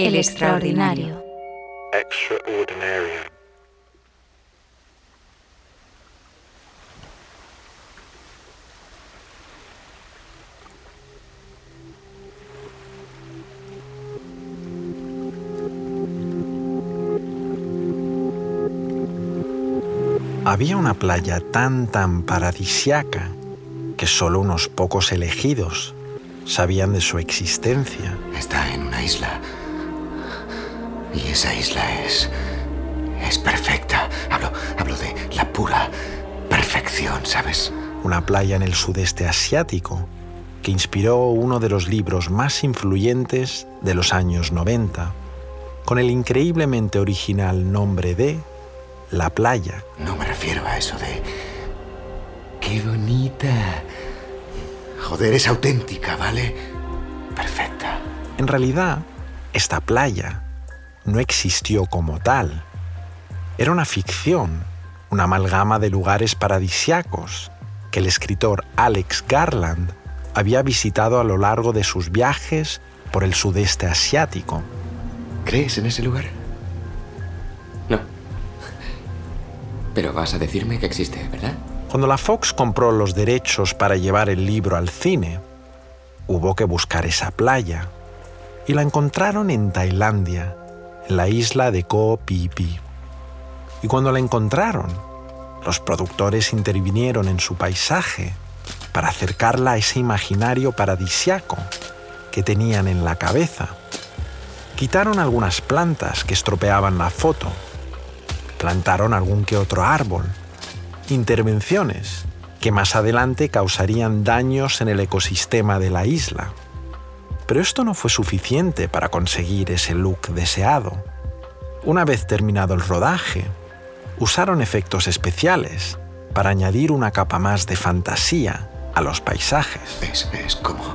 El extraordinario. Había una playa tan tan paradisiaca que solo unos pocos elegidos sabían de su existencia. Está en una isla. Y esa isla es. es perfecta. Hablo, hablo de la pura perfección, ¿sabes? Una playa en el sudeste asiático que inspiró uno de los libros más influyentes de los años 90, con el increíblemente original nombre de La playa. No me refiero a eso de. ¡Qué bonita! Joder, es auténtica, ¿vale? Perfecta. En realidad, esta playa no existió como tal. Era una ficción, una amalgama de lugares paradisiacos que el escritor Alex Garland había visitado a lo largo de sus viajes por el sudeste asiático. ¿Crees en ese lugar? No. Pero vas a decirme que existe, ¿verdad? Cuando la Fox compró los derechos para llevar el libro al cine, hubo que buscar esa playa y la encontraron en Tailandia, en la isla de Koh Phi Phi. Y cuando la encontraron, los productores intervinieron en su paisaje para acercarla a ese imaginario paradisiaco que tenían en la cabeza. Quitaron algunas plantas que estropeaban la foto, plantaron algún que otro árbol intervenciones que más adelante causarían daños en el ecosistema de la isla. Pero esto no fue suficiente para conseguir ese look deseado. Una vez terminado el rodaje, usaron efectos especiales para añadir una capa más de fantasía a los paisajes. Es, es como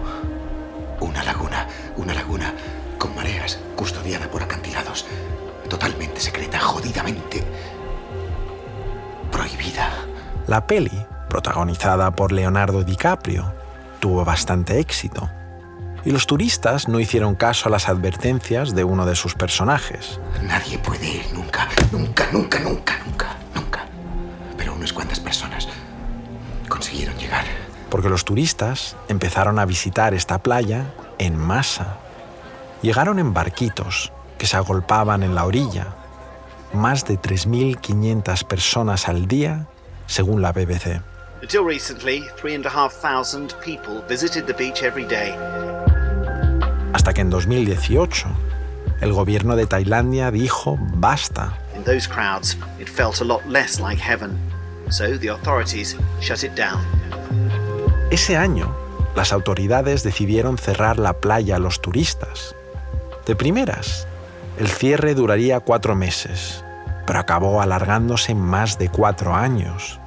una laguna, una laguna con mareas, custodiada por acantilados, totalmente secreta, jodidamente prohibida. La peli, protagonizada por Leonardo DiCaprio, tuvo bastante éxito. Y los turistas no hicieron caso a las advertencias de uno de sus personajes. Nadie puede ir nunca, nunca, nunca, nunca, nunca, nunca. Pero unas cuantas personas consiguieron llegar. Porque los turistas empezaron a visitar esta playa en masa. Llegaron en barquitos que se agolpaban en la orilla más de 3.500 personas al día, según la BBC. Until recently, 3,500 people visited the beach every day. Hasta que en 2018, el gobierno de Tailandia dijo basta. In those crowds, it felt a lot less like heaven, so the authorities shut it down. Ese año, las autoridades decidieron cerrar la playa a los turistas. De primeras, el cierre duraría cuatro meses, pero acabó alargándose más de cuatro años.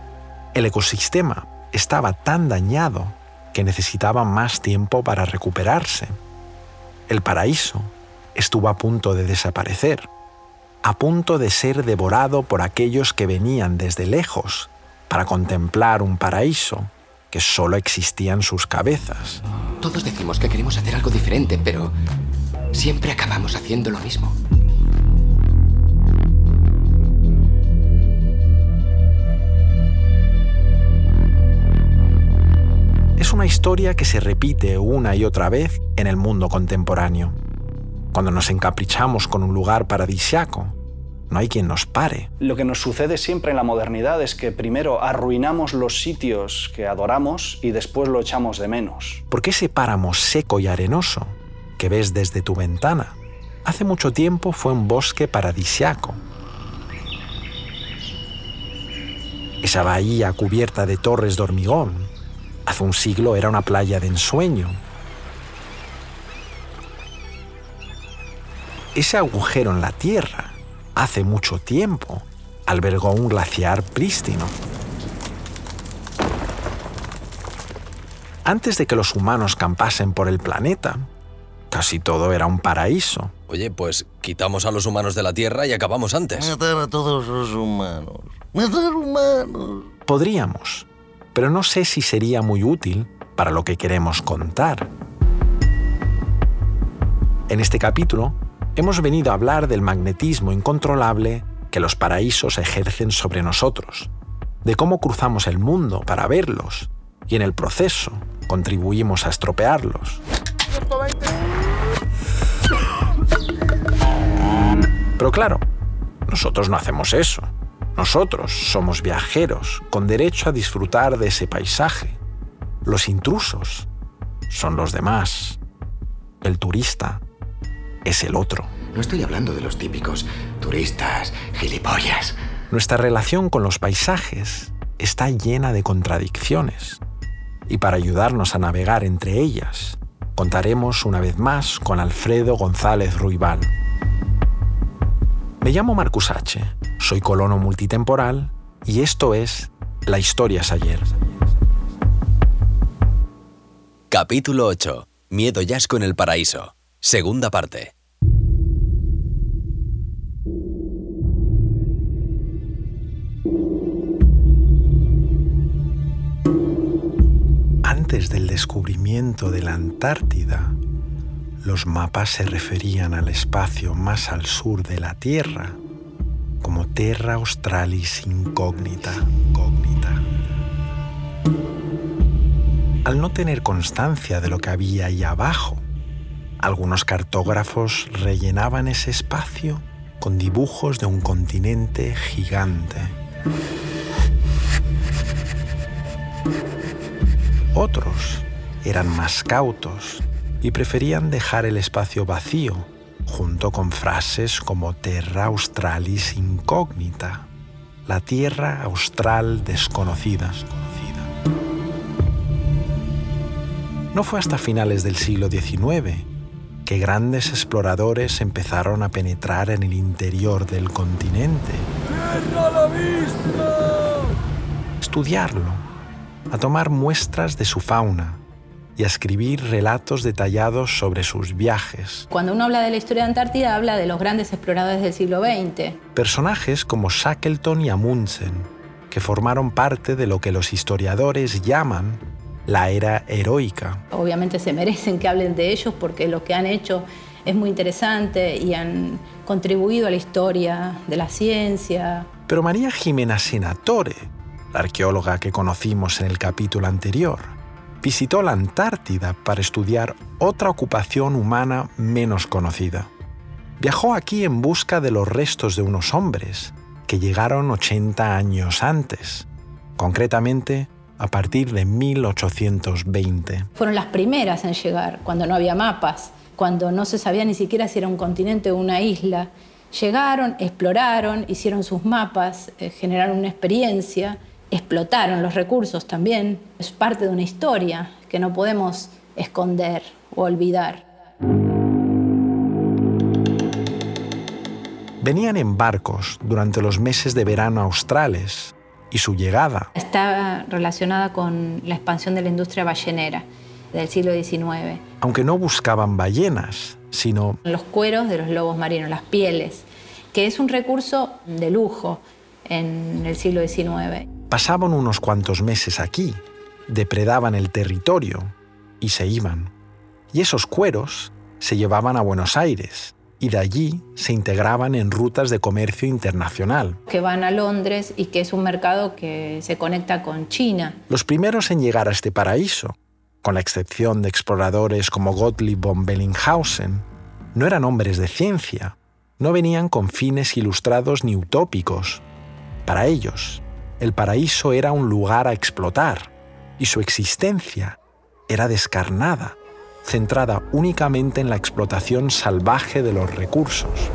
El ecosistema estaba tan dañado que necesitaba más tiempo para recuperarse. El paraíso estuvo a punto de desaparecer, a punto de ser devorado por aquellos que venían desde lejos para contemplar un paraíso que solo existía en sus cabezas. Todos decimos que queremos hacer algo diferente, pero siempre acabamos haciendo lo mismo. Es una historia que se repite una y otra vez en el mundo contemporáneo. Cuando nos encaprichamos con un lugar paradisiaco, no hay quien nos pare. Lo que nos sucede siempre en la modernidad es que primero arruinamos los sitios que adoramos y después lo echamos de menos. Porque ese páramo seco y arenoso que ves desde tu ventana hace mucho tiempo fue un bosque paradisiaco. Esa bahía cubierta de torres de hormigón Hace un siglo era una playa de ensueño. Ese agujero en la Tierra, hace mucho tiempo, albergó un glaciar prístino. Antes de que los humanos campasen por el planeta, casi todo era un paraíso. Oye, pues quitamos a los humanos de la Tierra y acabamos antes. Matar a todos los humanos. Matar humanos. Podríamos, pero no sé si sería muy útil para lo que queremos contar. En este capítulo hemos venido a hablar del magnetismo incontrolable que los paraísos ejercen sobre nosotros, de cómo cruzamos el mundo para verlos y en el proceso contribuimos a estropearlos. Pero claro, nosotros no hacemos eso. Nosotros somos viajeros con derecho a disfrutar de ese paisaje. Los intrusos son los demás. El turista es el otro. No estoy hablando de los típicos turistas, gilipollas. Nuestra relación con los paisajes está llena de contradicciones. Y para ayudarnos a navegar entre ellas, contaremos una vez más con Alfredo González Ruibal. Me llamo Marcus H., soy colono multitemporal y esto es La Historia es ayer. Capítulo 8. Miedo Yasco en el paraíso. Segunda parte. Antes del descubrimiento de la Antártida, los mapas se referían al espacio más al sur de la Tierra como Terra Australis Incógnita. Al no tener constancia de lo que había ahí abajo, algunos cartógrafos rellenaban ese espacio con dibujos de un continente gigante. Otros eran más cautos y preferían dejar el espacio vacío, junto con frases como Terra Australis Incógnita, la Tierra Austral desconocida. No fue hasta finales del siglo XIX que grandes exploradores empezaron a penetrar en el interior del continente. Estudiarlo, a tomar muestras de su fauna y a escribir relatos detallados sobre sus viajes. Cuando uno habla de la historia de Antártida, habla de los grandes exploradores del siglo XX. Personajes como Shackleton y Amundsen, que formaron parte de lo que los historiadores llaman la era heroica. Obviamente se merecen que hablen de ellos porque lo que han hecho es muy interesante y han contribuido a la historia de la ciencia. Pero María Jimena Senatore, la arqueóloga que conocimos en el capítulo anterior, visitó la Antártida para estudiar otra ocupación humana menos conocida. Viajó aquí en busca de los restos de unos hombres que llegaron 80 años antes, concretamente a partir de 1820. Fueron las primeras en llegar, cuando no había mapas, cuando no se sabía ni siquiera si era un continente o una isla. Llegaron, exploraron, hicieron sus mapas, eh, generaron una experiencia explotaron los recursos también. Es parte de una historia que no podemos esconder o olvidar. Venían en barcos durante los meses de verano australes y su llegada está relacionada con la expansión de la industria ballenera del siglo XIX. Aunque no buscaban ballenas, sino los cueros de los lobos marinos, las pieles, que es un recurso de lujo en el siglo XIX. Pasaban unos cuantos meses aquí, depredaban el territorio y se iban. Y esos cueros se llevaban a Buenos Aires y de allí se integraban en rutas de comercio internacional. Que van a Londres y que es un mercado que se conecta con China. Los primeros en llegar a este paraíso, con la excepción de exploradores como Gottlieb von Bellinghausen, no eran hombres de ciencia, no venían con fines ilustrados ni utópicos. Para ellos, el paraíso era un lugar a explotar y su existencia era descarnada, centrada únicamente en la explotación salvaje de los recursos.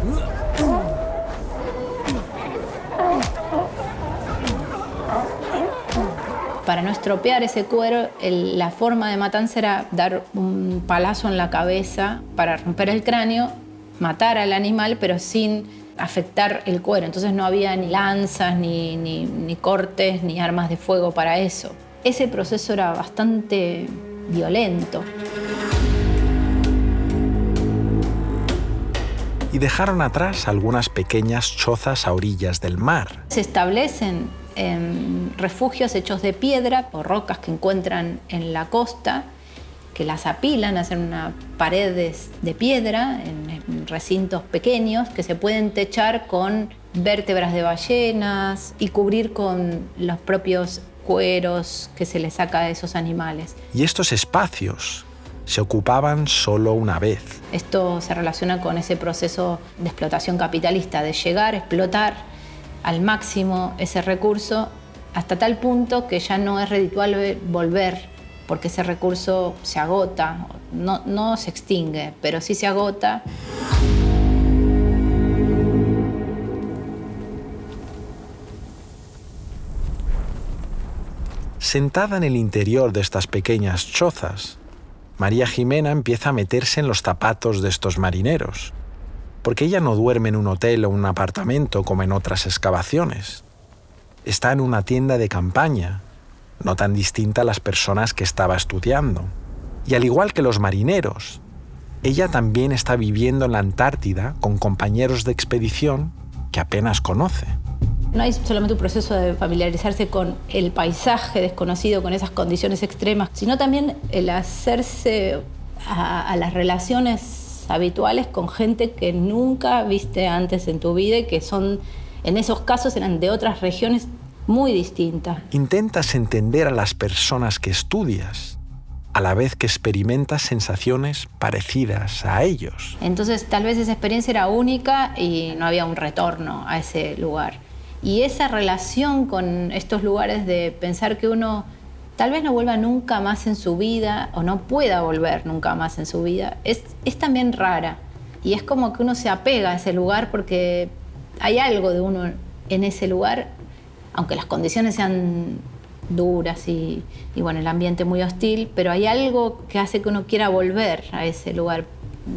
Para no estropear ese cuero, la forma de matanza era dar un palazo en la cabeza para romper el cráneo, matar al animal, pero sin afectar el cuero. Entonces no había ni lanzas, ni, ni, cortes, ni armas de fuego para eso. Ese proceso era bastante violento. Y dejaron atrás algunas pequeñas chozas a orillas del mar. Se establecen en refugios hechos de piedra o rocas que encuentran en la costa que las apilan, hacen una paredes de piedra en recintos pequeños que se pueden techar con vértebras de ballenas y cubrir con los propios cueros que se les saca de esos animales. Y estos espacios se ocupaban solo una vez. Esto se relaciona con ese proceso de explotación capitalista, de llegar, explotar al máximo ese recurso hasta tal punto que ya no es redituable volver, porque ese recurso se agota, no, no se extingue, pero sí se agota. Sentada en el interior de estas pequeñas chozas, María Jimena empieza a meterse en los zapatos de estos marineros, porque ella no duerme en un hotel o un apartamento como en otras excavaciones. Está en una tienda de campaña, no tan distinta a las personas que estaba estudiando. Y al igual que los marineros, ella también está viviendo en la Antártida con compañeros de expedición que apenas conoce. No hay solamente un proceso de familiarizarse con el paisaje desconocido, con esas condiciones extremas, sino también el hacerse a, las relaciones habituales con gente que nunca viste antes en tu vida y que son, en esos casos, eran de otras regiones muy distintas. Intentas entender a las personas que estudias a la vez que experimentas sensaciones parecidas a ellos. Entonces tal vez esa experiencia era única y no había un retorno a ese lugar. Y esa relación con estos lugares de pensar que uno tal vez no vuelva nunca más en su vida o no pueda volver nunca más en su vida, es, es también rara. Y es como que uno se apega a ese lugar porque hay algo de uno en ese lugar, aunque las condiciones sean duras y, y, bueno, el ambiente muy hostil, pero hay algo que hace que uno quiera volver a ese lugar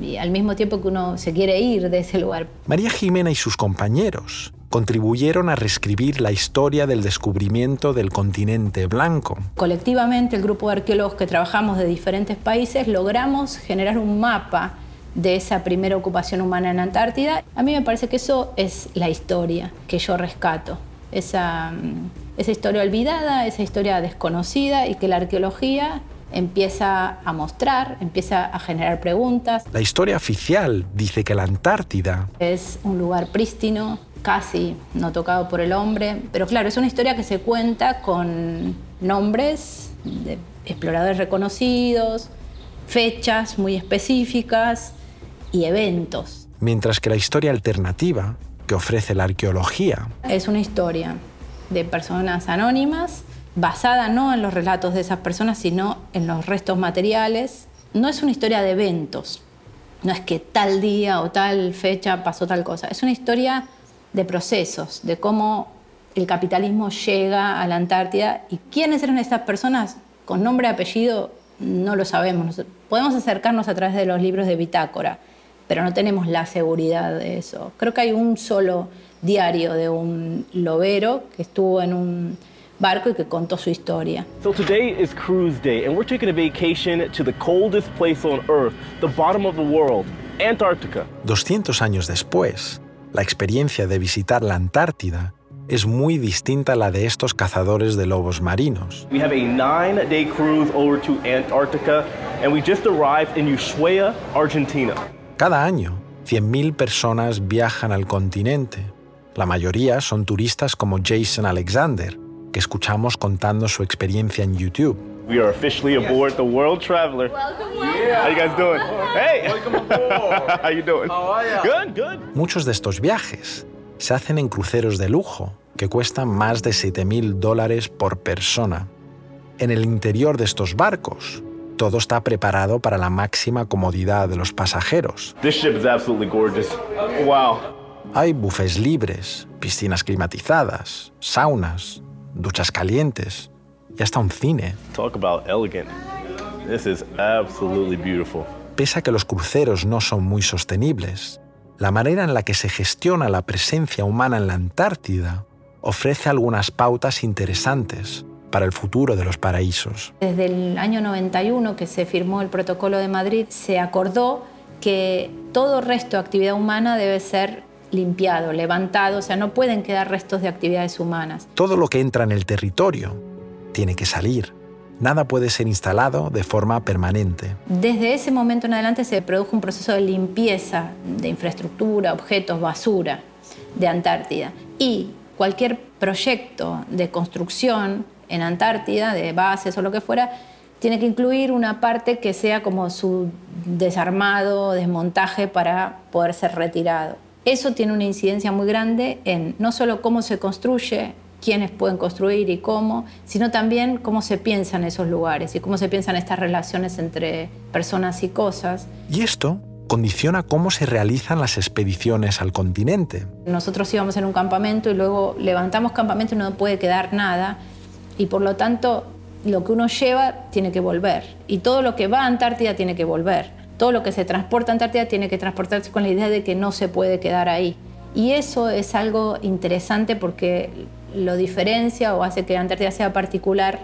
y al mismo tiempo que uno se quiere ir de ese lugar. María Jimena y sus compañeros contribuyeron a reescribir la historia del descubrimiento del continente blanco. Colectivamente, el grupo de arqueólogos que trabajamos de diferentes países logramos generar un mapa de esa primera ocupación humana en Antártida. A mí me parece que eso es la historia que yo rescato, esa, mm, esa historia olvidada, esa historia desconocida y que la arqueología empieza a mostrar, empieza a generar preguntas. La historia oficial dice que la Antártida es un lugar prístino, casi no tocado por el hombre. Pero claro, es una historia que se cuenta con nombres de exploradores reconocidos, fechas muy específicas y eventos. Mientras que la historia alternativa que ofrece la arqueología es una historia de personas anónimas basada no en los relatos de esas personas, sino en los restos materiales. No es una historia de eventos, no es que tal día o tal fecha pasó tal cosa, es una historia de procesos, de cómo el capitalismo llega a la Antártida y quiénes eran estas personas con nombre y apellido no lo sabemos. Podemos acercarnos a través de los libros de bitácora, pero no tenemos la seguridad de eso. Creo que hay un solo diario de un lobero que estuvo en un barco y que contó su historia. So today is cruise day and we're taking a vacation to the coldest place on earth, the bottom of the world, Antarctica. 200 años después, la experiencia de visitar la Antártida es muy distinta a la de estos cazadores de lobos marinos. We have a nine-day cruise over to Antarctica, and we just arrived in Ushuaia, Argentina. Cada año, 100.000 personas viajan al continente. La mayoría son turistas como Jason Alexander, que escuchamos contando su experiencia en YouTube. We are officially aboard the World Traveler. Welcome, How you guys doing? Hey. Welcome aboard. How you doing? How are you? Good, good. Muchos de estos viajes se hacen en cruceros de lujo que cuestan más de 7.000 dólares por persona. En el interior de estos barcos, todo está preparado para la máxima comodidad de los pasajeros. This ship is absolutely gorgeous. Wow. Hay bufés libres, piscinas climatizadas, saunas, duchas calientes y hasta un cine. Talk about elegant. This is absolutely beautiful. Pese a que los cruceros no son muy sostenibles, la manera en la que se gestiona la presencia humana en la Antártida ofrece algunas pautas interesantes para el futuro de los paraísos. Desde el año 91 que se firmó el Protocolo de Madrid, se acordó que todo resto de actividad humana debe ser limpiado, levantado, o sea, no pueden quedar restos de actividades humanas. Todo lo que entra en el territorio tiene que salir nada puede ser instalado de forma permanente. Desde ese momento en adelante se produjo un proceso de limpieza de infraestructura, objetos, basura de Antártida. Y cualquier proyecto de construcción en Antártida, de bases o lo que fuera, tiene que incluir una parte que sea como su desarmado, desmontaje para poder ser retirado. Eso tiene una incidencia muy grande en no solo cómo se construye, quiénes pueden construir y cómo, sino también cómo se piensan esos lugares y cómo se piensan estas relaciones entre personas y cosas. Y esto condiciona cómo se realizan las expediciones al continente. Nosotros íbamos en un campamento y luego levantamos campamento y no puede quedar nada y por lo tanto lo que uno lleva tiene que volver y todo lo que va a Antártida tiene que volver. Todo lo que se transporta a Antártida tiene que transportarse con la idea de que no se puede quedar ahí. Y eso es algo interesante porque lo diferencia o hace que Antártida sea particular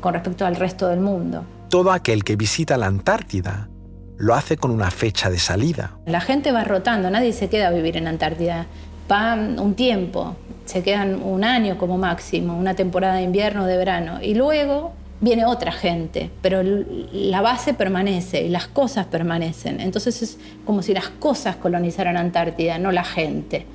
con respecto al resto del mundo. Todo aquel que visita la Antártida lo hace con una fecha de salida. La gente va rotando, nadie se queda a vivir en Antártida. Va un tiempo, se quedan un año como máximo, una temporada de invierno o de verano. Y luego viene otra gente, pero la base permanece y las cosas permanecen. Entonces es como si las cosas colonizaran Antártida, no la gente.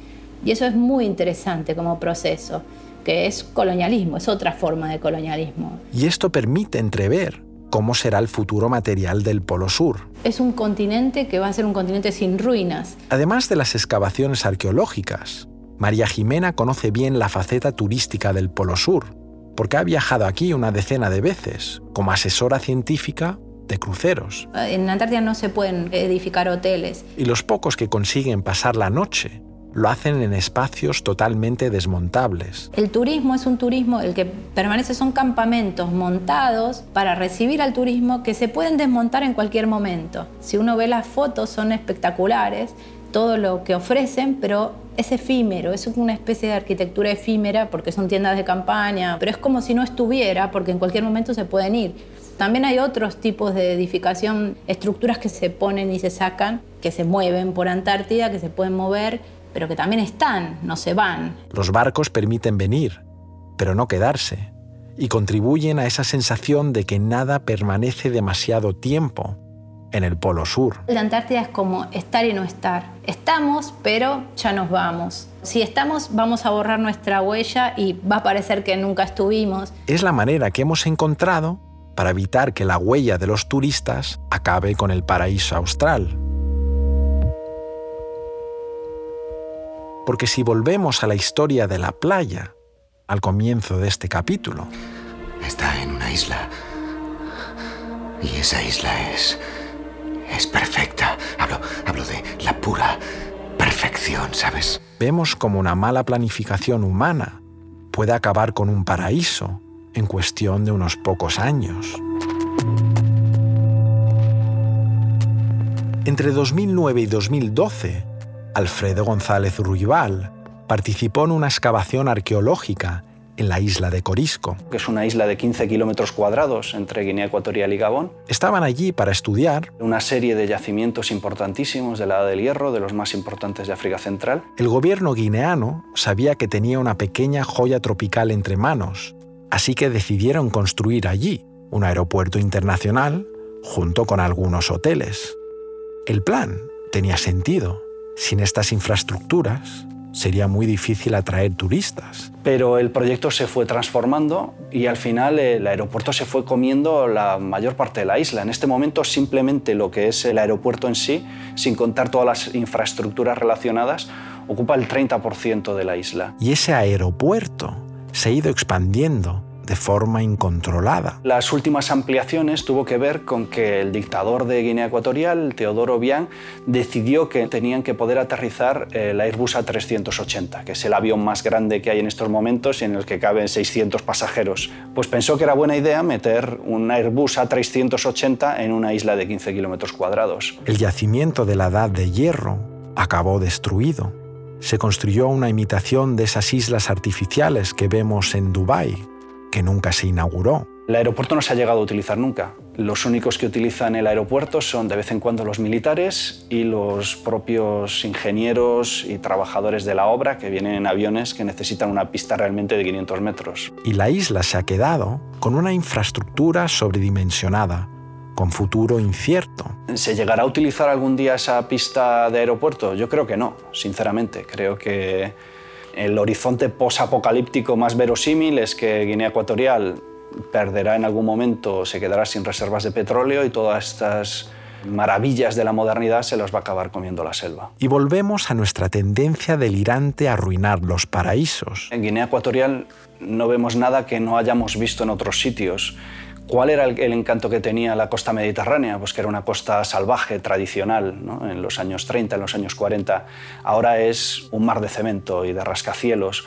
Y eso es muy interesante como proceso, que es colonialismo, es otra forma de colonialismo. Y esto permite entrever cómo será el futuro material del Polo Sur. Es un continente que va a ser un continente sin ruinas. Además de las excavaciones arqueológicas, María Jimena conoce bien la faceta turística del Polo Sur porque ha viajado aquí una decena de veces como asesora científica de cruceros. En Antártida no se pueden edificar hoteles. Y los pocos que consiguen pasar la noche lo hacen en espacios totalmente desmontables. El turismo es un turismo, el que permanece son campamentos montados para recibir al turismo que se pueden desmontar en cualquier momento. Si uno ve las fotos son espectaculares, todo lo que ofrecen, pero es efímero, es una especie de arquitectura efímera porque son tiendas de campaña, pero es como si no estuviera porque en cualquier momento se pueden ir. También hay otros tipos de edificación, estructuras que se ponen y se sacan, que se mueven por Antártida, que se pueden mover, pero que también están, no se van. Los barcos permiten venir, pero no quedarse, y contribuyen a esa sensación de que nada permanece demasiado tiempo en el Polo Sur. La Antártida es como estar y no estar. Estamos, pero ya nos vamos. Si estamos, vamos a borrar nuestra huella y va a parecer que nunca estuvimos. Es la manera que hemos encontrado para evitar que la huella de los turistas acabe con el paraíso austral. Porque si volvemos a la historia de la playa, al comienzo de este capítulo, está en una isla. Y esa isla es es perfecta. Hablo, hablo de la pura perfección, ¿sabes? Vemos como una mala planificación humana puede acabar con un paraíso en cuestión de unos pocos años. Entre 2009 y 2012, Alfredo González Ruibal participó en una excavación arqueológica en la isla de Corisco. Que es una isla de 15 kilómetros cuadrados entre Guinea Ecuatorial y Gabón. Estaban allí para estudiar una serie de yacimientos importantísimos de la Edad del Hierro, de los más importantes de África Central. El gobierno guineano sabía que tenía una pequeña joya tropical entre manos, así que decidieron construir allí un aeropuerto internacional junto con algunos hoteles. El plan tenía sentido. Sin estas infraestructuras, sería muy difícil atraer turistas. Pero el proyecto se fue transformando y al final el aeropuerto se fue comiendo la mayor parte de la isla. En este momento simplemente lo que es el aeropuerto en sí, sin contar todas las infraestructuras relacionadas, ocupa el 30% de la isla. Y ese aeropuerto se ha ido expandiendo de forma incontrolada. Las últimas ampliaciones tuvo que ver con que el dictador de Guinea Ecuatorial, Teodoro Obiang, decidió que tenían que poder aterrizar el Airbus A380, que es el avión más grande que hay en estos momentos y en el que caben 600 pasajeros. Pues pensó que era buena idea meter un Airbus A380 en una isla de 15 kilómetros cuadrados. El yacimiento de la Edad de Hierro acabó destruido. Se construyó una imitación de esas islas artificiales que vemos en Dubái, que nunca se inauguró. El aeropuerto no se ha llegado a utilizar nunca. Los únicos que utilizan el aeropuerto son de vez en cuando los militares y los propios ingenieros y trabajadores de la obra que vienen en aviones que necesitan una pista realmente de 500 metros. Y la isla se ha quedado con una infraestructura sobredimensionada, con futuro incierto. ¿Se llegará a utilizar algún día esa pista de aeropuerto? Yo creo que no, sinceramente. Creo que el horizonte posapocalíptico más verosímil es que Guinea Ecuatorial perderá en algún momento, se quedará sin reservas de petróleo y todas estas maravillas de la modernidad se las va a acabar comiendo la selva. Y volvemos a nuestra tendencia delirante a arruinar los paraísos. En Guinea Ecuatorial no vemos nada que no hayamos visto en otros sitios. ¿Cuál era el, encanto que tenía la costa mediterránea? Pues que era una costa salvaje, tradicional, en los años 30, en los años 40. Ahora es un mar de cemento y de rascacielos.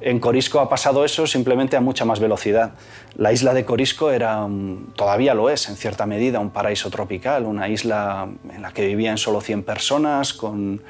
En Corisco ha pasado eso simplemente a mucha más velocidad. La isla de Corisco era, todavía lo es en cierta medida, un paraíso tropical, una isla en la que vivían solo 100 personas, con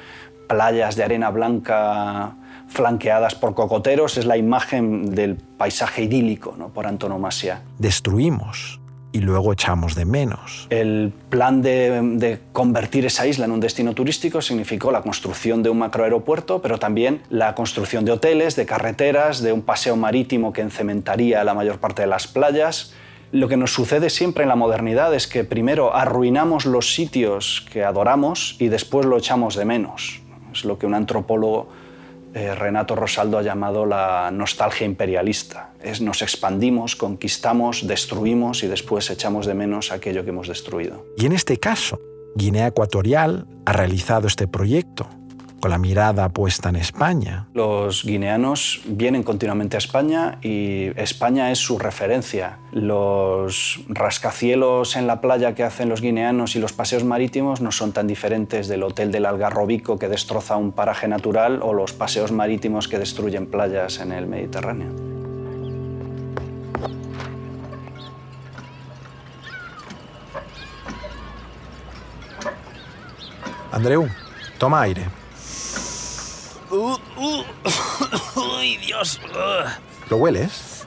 playas de arena blanca flanqueadas por cocoteros, es la imagen del paisaje idílico ¿no? por antonomasia. Destruimos y luego echamos de menos. El plan de, convertir esa isla en un destino turístico significó la construcción de un macroaeropuerto, pero también la construcción de hoteles, de carreteras, de un paseo marítimo que encementaría la mayor parte de las playas. Lo que nos sucede siempre en la modernidad es que primero arruinamos los sitios que adoramos y después lo echamos de menos. Es lo que un antropólogo eh, Renato Rosaldo ha llamado la nostalgia imperialista. Nos expandimos, conquistamos, destruimos y después echamos de menos aquello que hemos destruido. Y en este caso, Guinea Ecuatorial ha realizado este proyecto con la mirada puesta en España. Los guineanos vienen continuamente a España y España es su referencia. Los rascacielos en la playa que hacen los guineanos y los paseos marítimos no son tan diferentes del hotel del Algarrobico que destroza un paraje natural o los paseos marítimos que destruyen playas en el Mediterráneo. Andreu, toma aire. Uh, uh. ¡Uy, Dios! ¿Lo hueles?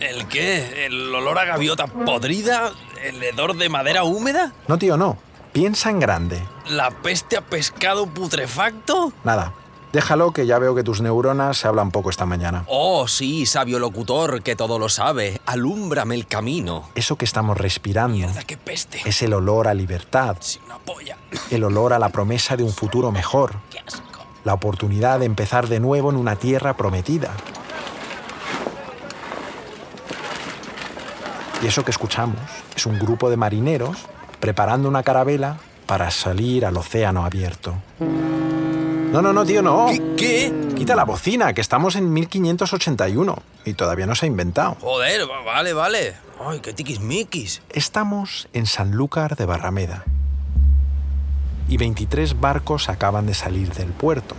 ¿El qué? ¿El olor a gaviota podrida? ¿El hedor de madera húmeda? No, tío, no. Piensa en grande. ¿La peste a pescado putrefacto? Nada. Déjalo que ya veo que tus neuronas se hablan poco esta mañana. Oh, sí, sabio locutor, que todo lo sabe. Alúmbrame el camino. Eso que estamos respirando Mierda, qué peste. es el olor a libertad, una polla. el olor a la promesa de un futuro mejor, Qué asco. La oportunidad de empezar de nuevo en una tierra prometida. Y eso que escuchamos es un grupo de marineros preparando una carabela para salir al océano abierto. No, no, no, tío, no. ¿Qué? ¿Qué? Quita la bocina, que estamos en 1581 y todavía no se ha inventado. Joder, va- vale, vale. Ay, qué tiquismiquis. Estamos en Sanlúcar de Barrameda y 23 barcos acaban de salir del puerto.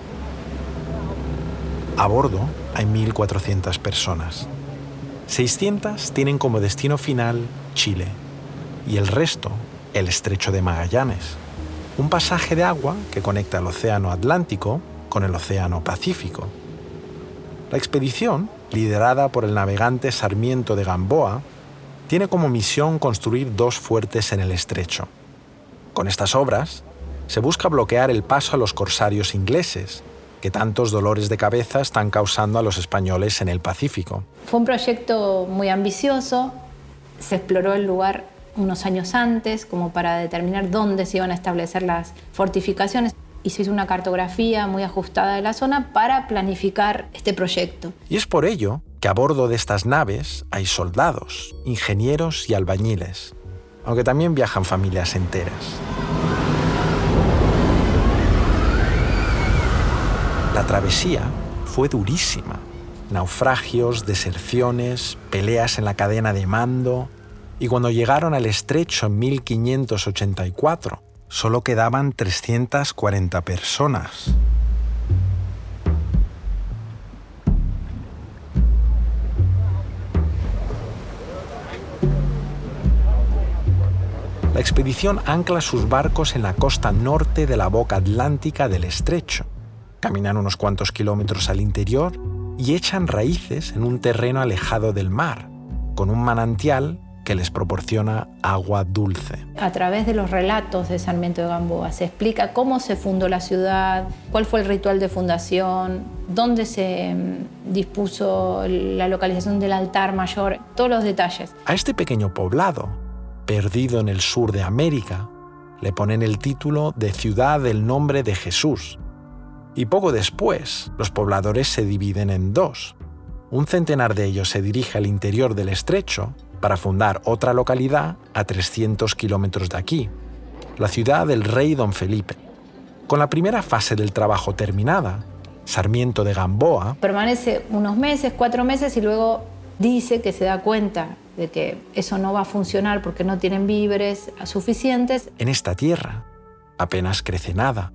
A bordo hay 1.400 personas. 600 tienen como destino final Chile y el resto el estrecho de Magallanes, un pasaje de agua que conecta el Océano Atlántico con el Océano Pacífico. La expedición, liderada por el navegante Sarmiento de Gamboa, tiene como misión construir dos fuertes en el estrecho. Con estas obras, se busca bloquear el paso a los corsarios ingleses, que tantos dolores de cabeza están causando a los españoles en el Pacífico. Fue un proyecto muy ambicioso, se exploró el lugar unos años antes como para determinar dónde se iban a establecer las fortificaciones y se hizo una cartografía muy ajustada de la zona para planificar este proyecto. Y es por ello que a bordo de estas naves hay soldados, ingenieros y albañiles, aunque también viajan familias enteras. La travesía fue durísima. Naufragios, deserciones, peleas en la cadena de mando. Y cuando llegaron al estrecho en 1584, solo quedaban 340 personas. La expedición ancla sus barcos en la costa norte de la boca atlántica del estrecho. Caminan unos cuantos kilómetros al interior y echan raíces en un terreno alejado del mar, con un manantial que les proporciona agua dulce. A través de los relatos de Sarmiento de Gamboa se explica cómo se fundó la ciudad, cuál fue el ritual de fundación, dónde se mm, dispuso la localización del altar mayor, todos los detalles. A este pequeño poblado, perdido en el sur de América, le ponen el título de Ciudad del Nombre de Jesús. Y poco después, los pobladores se dividen en dos. Un centenar de ellos se dirige al interior del estrecho para fundar otra localidad a 300 kilómetros de aquí, la ciudad del rey don Felipe. Con la primera fase del trabajo terminada, Sarmiento de Gamboa permanece unos meses, cuatro meses y luego dice que se da cuenta de que eso no va a funcionar porque no tienen víveres suficientes. En esta tierra apenas crece nada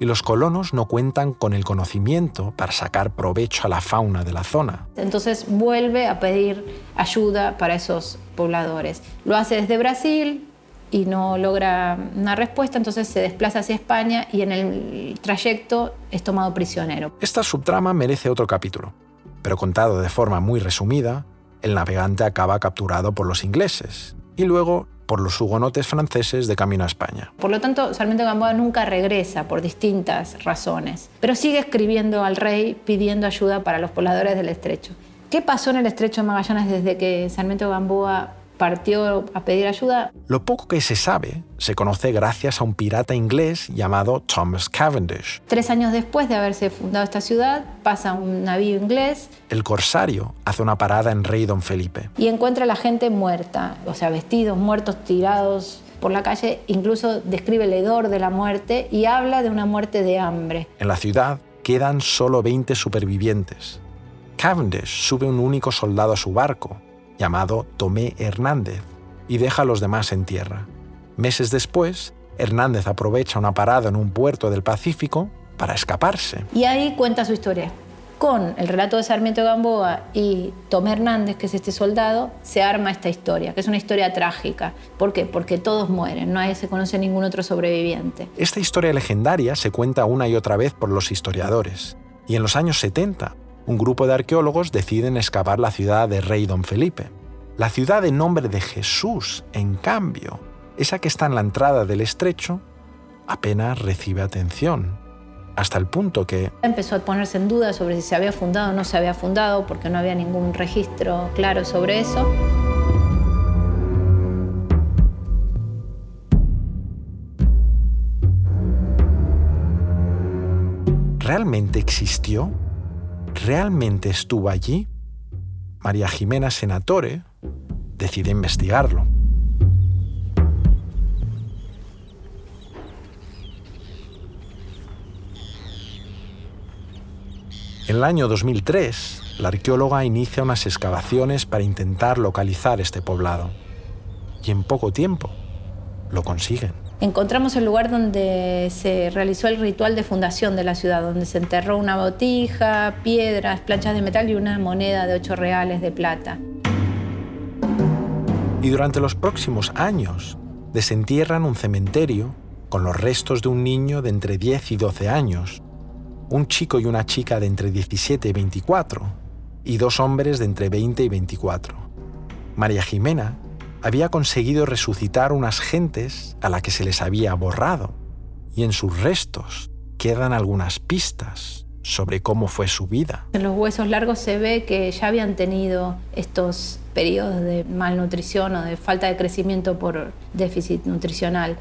y los colonos no cuentan con el conocimiento para sacar provecho a la fauna de la zona. Entonces vuelve a pedir ayuda para esos pobladores. Lo hace desde Brasil y no logra una respuesta, entonces se desplaza hacia España y en el trayecto es tomado prisionero. Esta subtrama merece otro capítulo, pero contado de forma muy resumida, el navegante acaba capturado por los ingleses y luego por los hugonotes franceses de camino a España. Por lo tanto, Sarmiento Gamboa nunca regresa por distintas razones, pero sigue escribiendo al rey pidiendo ayuda para los pobladores del estrecho. ¿Qué pasó en el estrecho de Magallanes desde que Sarmiento Gamboa partió a pedir ayuda. Lo poco que se sabe se conoce gracias a un pirata inglés llamado Thomas Cavendish. Tres años después de haberse fundado esta ciudad, pasa un navío inglés. El corsario hace una parada en Rey Don Felipe. Y encuentra a la gente muerta, o sea, vestidos, muertos, tirados por la calle. Incluso describe el hedor de la muerte y habla de una muerte de hambre. En la ciudad quedan solo 20 supervivientes. Cavendish sube un único soldado a su barco llamado Tomé Hernández, y deja a los demás en tierra. Meses después, Hernández aprovecha una parada en un puerto del Pacífico para escaparse. Y ahí cuenta su historia. Con el relato de Sarmiento Gamboa y Tomé Hernández, que es este soldado, se arma esta historia, que es una historia trágica. ¿Por qué? Porque todos mueren, no hay, se conoce ningún otro sobreviviente. Esta historia legendaria se cuenta una y otra vez por los historiadores. Y en los años 70, un grupo de arqueólogos deciden excavar la ciudad de Rey Don Felipe. La ciudad en nombre de Jesús, en cambio, esa que está en la entrada del estrecho, apenas recibe atención, hasta el punto que... Empezó a ponerse en duda sobre si se había fundado o no se había fundado, porque no había ningún registro claro sobre eso. ¿Realmente existió? ¿Realmente estuvo allí? María Jimena Senatore decide investigarlo. En el año 2003, la arqueóloga inicia unas excavaciones para intentar localizar este poblado. Y en poco tiempo lo consiguen encontramos el lugar donde se realizó el ritual de fundación de la ciudad, donde se enterró una botija, piedras, planchas de metal y una moneda de 8 reales de plata. Y durante los próximos años desentierran un cementerio con los restos de un niño de entre 10 y 12 años, un chico y una chica de entre 17 y 24, y dos hombres de entre 20 y 24. María Jimena había conseguido resucitar unas gentes a las que se les había borrado, y en sus restos quedan algunas pistas sobre cómo fue su vida. En los huesos largos se ve que ya habían tenido estos periodos de malnutrición o de falta de crecimiento por déficit nutricional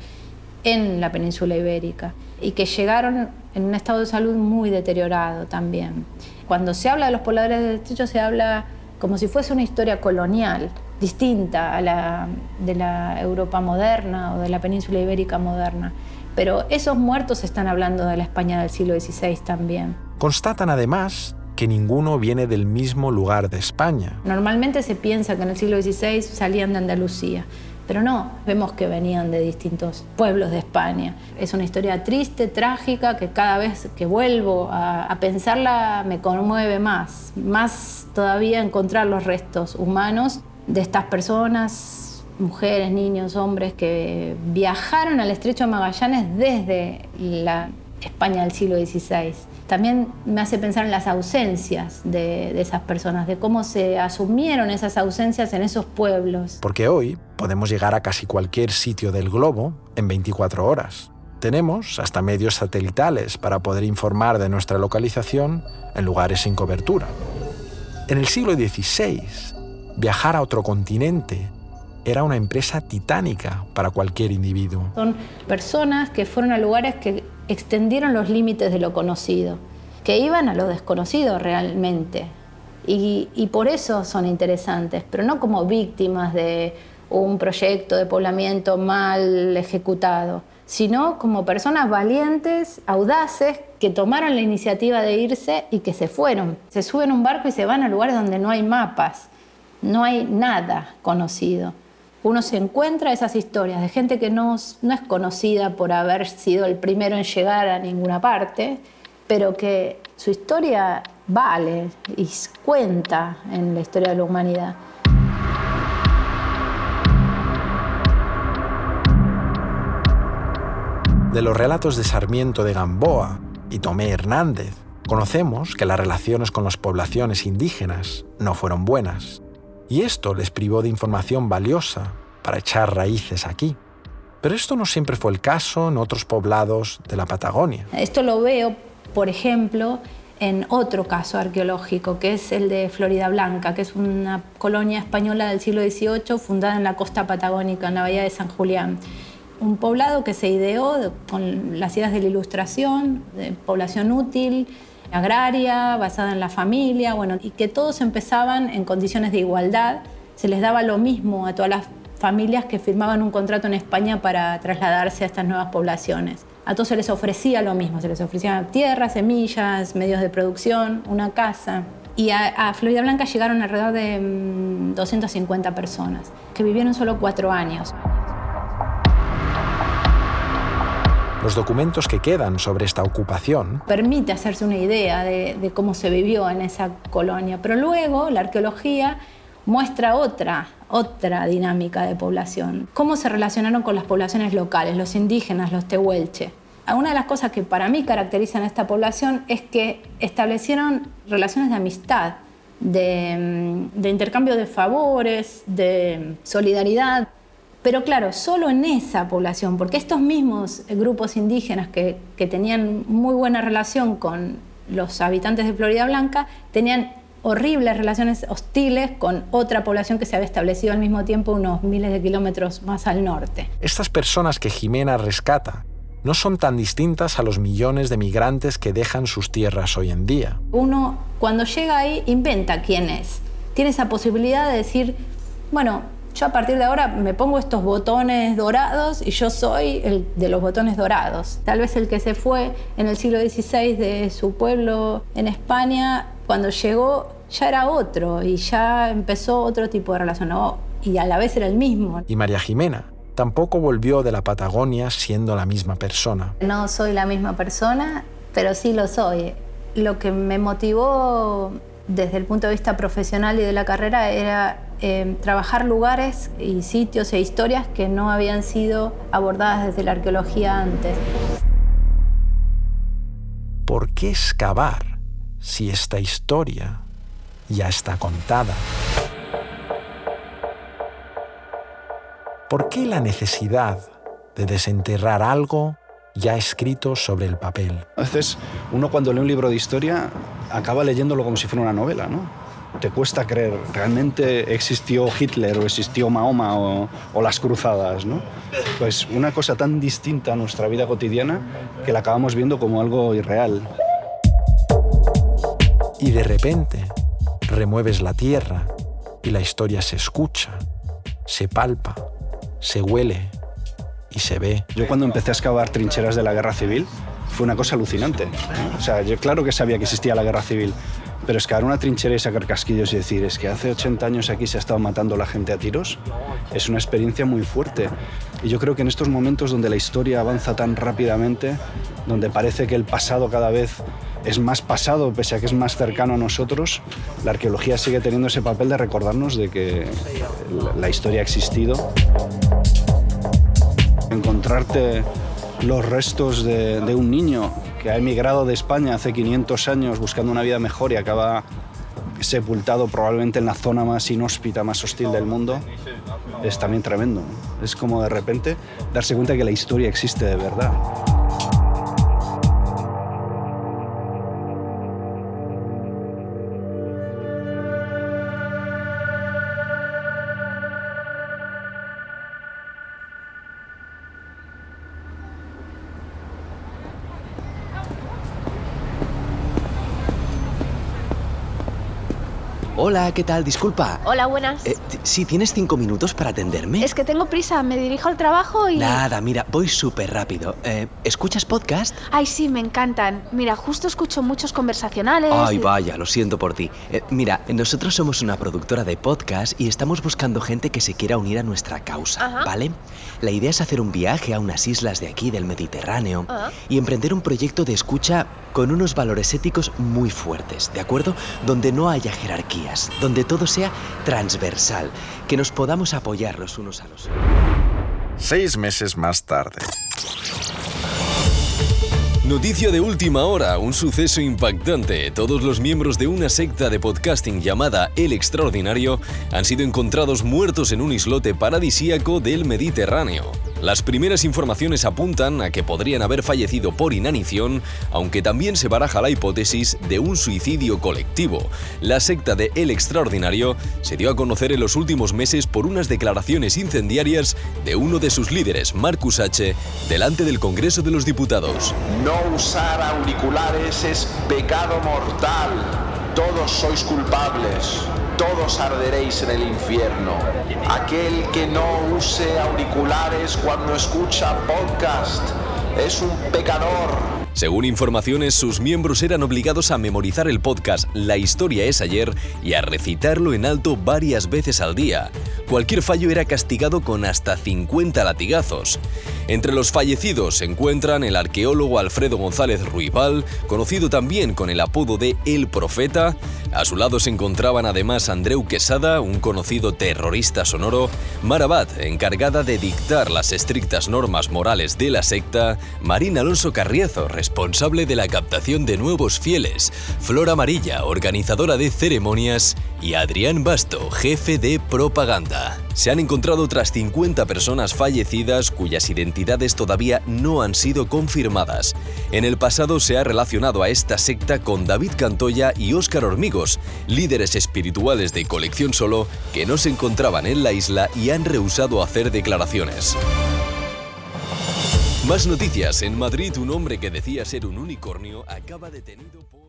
en la península ibérica y que llegaron en un estado de salud muy deteriorado también. Cuando se habla de los pobladores del estrecho se habla como si fuese una historia colonial, distinta a la de la Europa moderna o de la península ibérica moderna. Pero esos muertos están hablando de la España del siglo XVI también. Constatan además que ninguno viene del mismo lugar de España. Normalmente se piensa que en el siglo XVI salían de Andalucía, pero no, vemos que venían de distintos pueblos de España. Es una historia triste, trágica, que cada vez que vuelvo a, a pensarla me conmueve más, más todavía encontrar los restos humanos de estas personas, mujeres, niños, hombres, que viajaron al estrecho de Magallanes desde la España del siglo XVI. También me hace pensar en las ausencias de, de esas personas, de cómo se asumieron esas ausencias en esos pueblos. Porque hoy podemos llegar a casi cualquier sitio del globo en 24 horas. Tenemos hasta medios satelitales para poder informar de nuestra localización en lugares sin cobertura. En el siglo XVI, viajar a otro continente era una empresa titánica para cualquier individuo. Son personas que fueron a lugares que extendieron los límites de lo conocido, que iban a lo desconocido realmente. Y, por eso son interesantes, pero no como víctimas de un proyecto de poblamiento mal ejecutado, sino como personas valientes, audaces, que tomaron la iniciativa de irse y que se fueron. Se suben a un barco y se van a lugares donde no hay mapas, no hay nada conocido. Uno se encuentra esas historias de gente que no, no es conocida por haber sido el primero en llegar a ninguna parte, pero que su historia vale y cuenta en la historia de la humanidad. De los relatos de Sarmiento de Gamboa y Tomé Hernández, conocemos que las relaciones con las poblaciones indígenas no fueron buenas, y esto les privó de información valiosa para echar raíces aquí. Pero esto no siempre fue el caso en otros poblados de la Patagonia. Esto lo veo, por ejemplo, en otro caso arqueológico, que es el de Florida Blanca, que es una colonia española del siglo XVIII fundada en la costa patagónica, en la bahía de San Julián un poblado que se ideó con las ideas de la ilustración, de población útil, agraria, basada en la familia, bueno, y que todos empezaban en condiciones de igualdad, se les daba lo mismo a todas las familias que firmaban un contrato en España para trasladarse a estas nuevas poblaciones. A todos se les ofrecía lo mismo, se les ofrecían tierras, semillas, medios de producción, una casa. Y a, a Florida Blanca llegaron alrededor de 250 mm, personas, que vivieron solo cuatro años. Los documentos que quedan sobre esta ocupación permite hacerse una idea de, cómo se vivió en esa colonia, pero luego la arqueología muestra otra, otra dinámica de población. Cómo se relacionaron con las poblaciones locales, los indígenas, los tehuelche. Una de las cosas que para mí caracterizan a esta población es que establecieron relaciones de amistad, de, de intercambio de favores, de solidaridad. Pero claro, solo en esa población, porque estos mismos grupos indígenas que, tenían muy buena relación con los habitantes de Florida Blanca, tenían horribles relaciones hostiles con otra población que se había establecido al mismo tiempo unos miles de kilómetros más al norte. Estas personas que Jimena rescata no son tan distintas a los millones de migrantes que dejan sus tierras hoy en día. Uno cuando llega ahí inventa quién es. Tiene esa posibilidad de decir, bueno, yo a partir de ahora me pongo estos botones dorados y yo soy el de los botones dorados. Tal vez el que se fue en el siglo XVI de su pueblo en España, cuando llegó ya era otro y ya empezó otro tipo de relación. y a la vez era el mismo. Y María Jimena tampoco volvió de la Patagonia siendo la misma persona. No soy la misma persona, pero sí lo soy. Lo que me motivó desde el punto de vista profesional y de la carrera era eh, trabajar lugares y sitios e historias que no habían sido abordadas desde la arqueología antes. ¿Por qué excavar si esta historia ya está contada? ¿Por qué la necesidad de desenterrar algo ya escrito sobre el papel? A veces uno cuando lee un libro de historia acaba leyéndolo como si fuera una novela, ¿no? Te cuesta creer, ¿realmente existió Hitler o existió Mahoma o, las cruzadas? ¿no? Pues una cosa tan distinta a nuestra vida cotidiana que la acabamos viendo como algo irreal. Y de repente remueves la tierra y la historia se escucha, se palpa, se huele y se ve. Yo cuando empecé a excavar trincheras de la guerra civil fue una cosa alucinante. O sea, yo claro que sabía que existía la guerra civil, pero es que ahora una trinchera y sacar casquillos y decir, es que hace 80 años aquí se ha estado matando la gente a tiros, es una experiencia muy fuerte. Y yo creo que en estos momentos donde la historia avanza tan rápidamente, donde parece que el pasado cada vez es más pasado, pese a que es más cercano a nosotros, la arqueología sigue teniendo ese papel de recordarnos de que la historia ha existido. Encontrarte los restos de, un niño que ha emigrado de España hace 500 años buscando una vida mejor y acaba sepultado probablemente en la zona más inhóspita, más hostil del mundo, es también tremendo. Es como de repente darse cuenta que la historia existe de verdad. Hola, ¿qué tal? Disculpa. Hola, buenas. Eh, sí, ¿tienes cinco minutos para atenderme? Es que tengo prisa, me dirijo al trabajo y... Nada, mira, voy súper rápido. Eh, ¿Escuchas podcast? Ay, sí, me encantan. Mira, justo escucho muchos conversacionales. Ay, y- vaya, lo siento por ti. Eh, mira, nosotros somos una productora de podcast y estamos buscando gente que se quiera unir a nuestra causa, Ajá. ¿vale? La idea es hacer un viaje a unas islas de aquí del Mediterráneo Ah. y emprender un proyecto de escucha con unos valores éticos muy fuertes, ¿de acuerdo? Donde no haya jerarquías, donde todo sea transversal, que nos podamos apoyar los unos a los otros. Seis meses más tarde. Noticia de última hora, un suceso impactante. Todos los miembros de una secta de podcasting llamada El Extraordinario han sido encontrados muertos en un islote paradisíaco del Mediterráneo. Las primeras informaciones apuntan a que podrían haber fallecido por inanición, aunque también se baraja la hipótesis de un suicidio colectivo. La secta de El Extraordinario se dio a conocer en los últimos meses por unas declaraciones incendiarias de uno de sus líderes, Marcus H., delante del Congreso de los Diputados. No usar auriculares es pecado mortal. Todos sois culpables. Todos arderéis en el infierno. Aquel que no use auriculares cuando escucha podcast es un pecador. Según informaciones, sus miembros eran obligados a memorizar el podcast La historia es ayer y a recitarlo en alto varias veces al día. Cualquier fallo era castigado con hasta 50 latigazos. Entre los fallecidos se encuentran el arqueólogo Alfredo González Ruibal, conocido también con el apodo de El Profeta. A su lado se encontraban además Andreu Quesada, un conocido terrorista sonoro, Marabat, encargada de dictar las estrictas normas morales de la secta, Marín Alonso Carriezo, responsable de la captación de nuevos fieles, Flor Amarilla, organizadora de ceremonias, y Adrián Basto, jefe de propaganda. Se han encontrado otras 50 personas fallecidas cuyas identidades todavía no han sido confirmadas. En el pasado se ha relacionado a esta secta con David Cantoya y Óscar Hormigos, líderes espirituales de Colección Solo que no se encontraban en la isla y han rehusado hacer declaraciones. Más noticias. En Madrid, un hombre que decía ser un unicornio acaba detenido por...